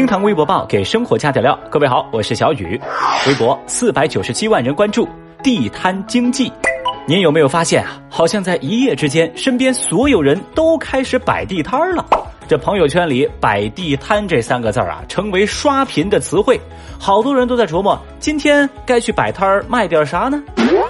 厅堂微博报给生活加点料。各位好，我是小雨。微博四百九十七万人关注地摊经济。您有没有发现啊？好像在一夜之间，身边所有人都开始摆地摊了。这朋友圈里“摆地摊”这三个字儿啊，成为刷屏的词汇。好多人都在琢磨，今天该去摆摊儿卖点啥呢？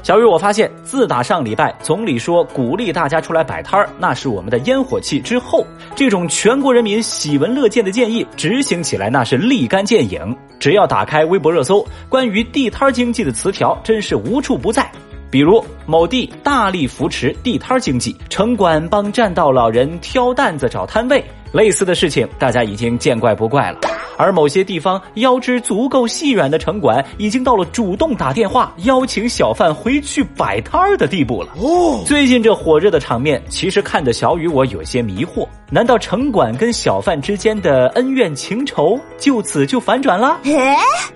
小雨，我发现自打上礼拜总理说鼓励大家出来摆摊儿，那是我们的烟火气之后，这种全国人民喜闻乐见的建议执行起来那是立竿见影。只要打开微博热搜，关于地摊经济的词条真是无处不在。比如某地大力扶持地摊经济，城管帮占道老人挑担子找摊位。类似的事情，大家已经见怪不怪了。而某些地方腰肢足够细软的城管，已经到了主动打电话邀请小贩回去摆摊儿的地步了。哦，最近这火热的场面，其实看得小雨我有些迷惑。难道城管跟小贩之间的恩怨情仇就此就反转了？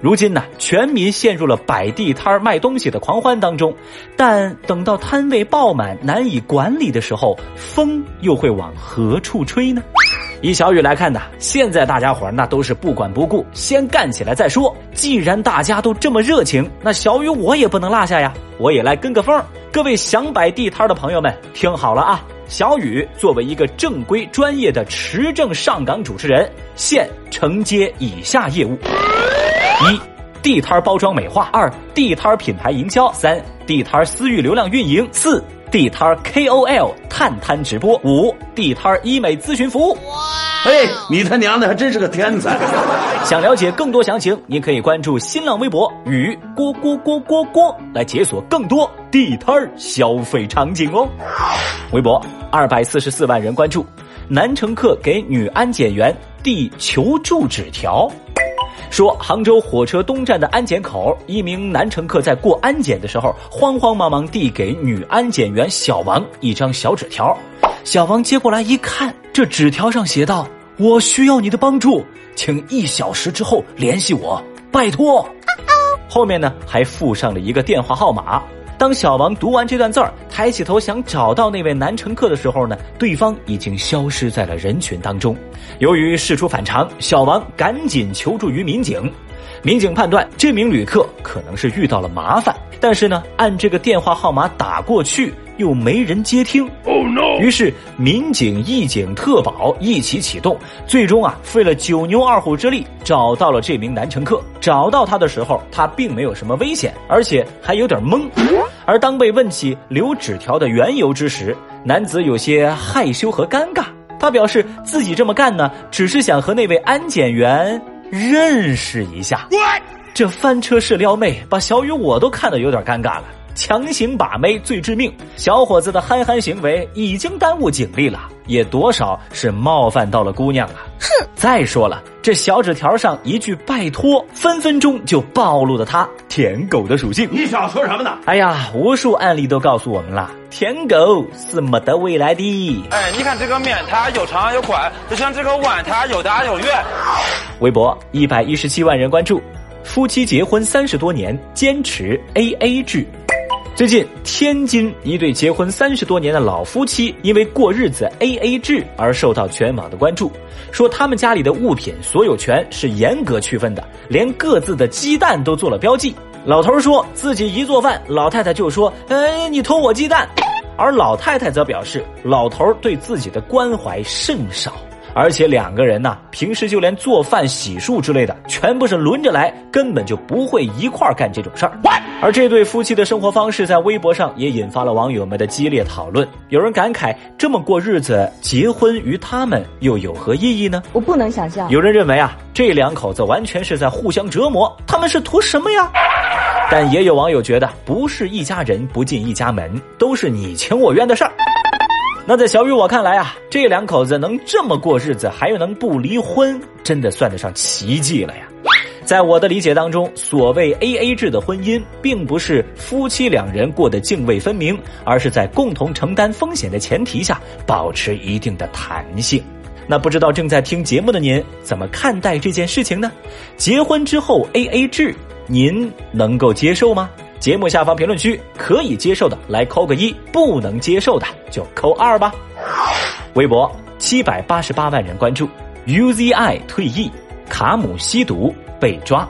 如今呢，全民陷入了摆地摊卖东西的狂欢当中。但等到摊位爆满难以管理的时候，风又会往何处吹呢？以小雨来看呢，现在大家伙那都是不管不顾，先干起来再说。既然大家都这么热情，那小雨我也不能落下呀，我也来跟个风。各位想摆地摊的朋友们，听好了啊！小雨作为一个正规专业的持证上岗主持人，现承接以下业务：一、地摊包装美化；二、地摊品牌营销；三、地摊私域流量运营；四。地摊 KOL 探摊直播五，地摊医美咨询服务。哎，你他娘的还真是个天才！想了解更多详情，您可以关注新浪微博与郭郭郭郭郭来解锁更多地摊消费场景哦。微博二百四十四万人关注，男乘客给女安检员递求助纸条。说杭州火车东站的安检口，一名男乘客在过安检的时候，慌慌忙忙递给女安检员小王一张小纸条。小王接过来一看，这纸条上写道：“我需要你的帮助，请一小时之后联系我，拜托。”后面呢还附上了一个电话号码。当小王读完这段字儿，抬起头想找到那位男乘客的时候呢，对方已经消失在了人群当中。由于事出反常，小王赶紧求助于民警。民警判断这名旅客可能是遇到了麻烦，但是呢，按这个电话号码打过去。又没人接听，于是民警、义警、特保一起启动，最终啊费了九牛二虎之力找到了这名男乘客。找到他的时候，他并没有什么危险，而且还有点懵。而当被问起留纸条的缘由之时，男子有些害羞和尴尬。他表示自己这么干呢，只是想和那位安检员认识一下。这翻车式撩妹，把小雨我都看得有点尴尬了。强行把妹最致命，小伙子的憨憨行为已经耽误警力了，也多少是冒犯到了姑娘了。哼！再说了，这小纸条上一句拜托，分分钟就暴露了他舔狗的属性。你想说什么呢？哎呀，无数案例都告诉我们了，舔狗是没得未来的。哎，你看这个面，它有长有宽，就像这个碗，它有大有圆。微博一百一十七万人关注，夫妻结婚三十多年，坚持 A A 制。最近，天津一对结婚三十多年的老夫妻，因为过日子 A A 制而受到全网的关注。说他们家里的物品所有权是严格区分的，连各自的鸡蛋都做了标记。老头说自己一做饭，老太太就说：“哎，你偷我鸡蛋。”而老太太则表示，老头对自己的关怀甚少。而且两个人呢，平时就连做饭、洗漱之类的，全部是轮着来，根本就不会一块儿干这种事儿。而这对夫妻的生活方式在微博上也引发了网友们的激烈讨论。有人感慨：这么过日子，结婚于他们又有何意义呢？我不能想象。有人认为啊，这两口子完全是在互相折磨，他们是图什么呀？但也有网友觉得，不是一家人不进一家门，都是你情我愿的事儿。那在小雨我看来啊，这两口子能这么过日子，还又能不离婚，真的算得上奇迹了呀！在我的理解当中，所谓 A A 制的婚姻，并不是夫妻两人过得泾渭分明，而是在共同承担风险的前提下，保持一定的弹性。那不知道正在听节目的您怎么看待这件事情呢？结婚之后 A A 制，您能够接受吗？节目下方评论区可以接受的来扣个一，不能接受的就扣二吧。微博七百八十八万人关注，UZI 退役，卡姆吸毒被抓。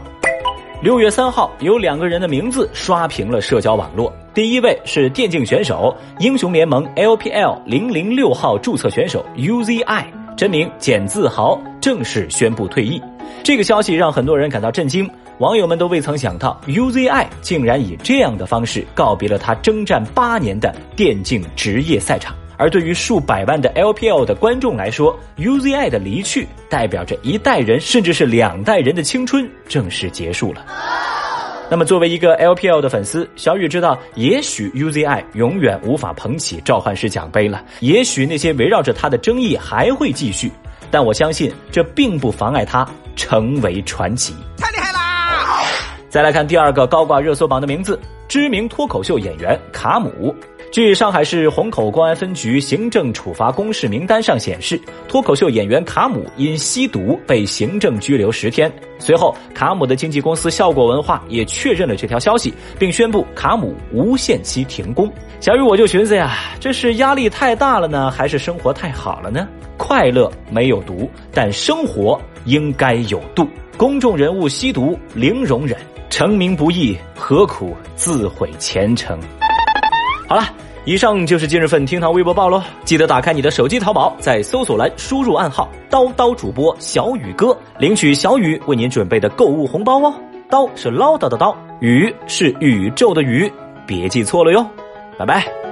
六月三号，有两个人的名字刷屏了社交网络。第一位是电竞选手英雄联盟 LPL 零零六号注册选手 UZI，真名简自豪，正式宣布退役。这个消息让很多人感到震惊，网友们都未曾想到 UZI 竟然以这样的方式告别了他征战八年的电竞职业赛场。而对于数百万的 LPL 的观众来说，UZI 的离去代表着一代人甚至是两代人的青春正式结束了。那么，作为一个 LPL 的粉丝，小雨知道，也许 UZI 永远无法捧起召唤师奖杯了，也许那些围绕着他的争议还会继续，但我相信这并不妨碍他成为传奇。太厉害啦！再来看第二个高挂热搜榜的名字，知名脱口秀演员卡姆。据上海市虹口公安分局行政处罚公示名单上显示，脱口秀演员卡姆因吸毒被行政拘留十天。随后，卡姆的经纪公司效果文化也确认了这条消息，并宣布卡姆无限期停工。小雨我就寻思呀，这是压力太大了呢，还是生活太好了呢？快乐没有毒，但生活应该有度。公众人物吸毒零容忍，成名不易，何苦自毁前程？好了。以上就是今日份厅堂微博报喽，记得打开你的手机淘宝，在搜索栏输入暗号“刀刀主播小雨哥”，领取小雨为您准备的购物红包哦。刀是唠叨的刀，雨是宇宙的宇，别记错了哟。拜拜。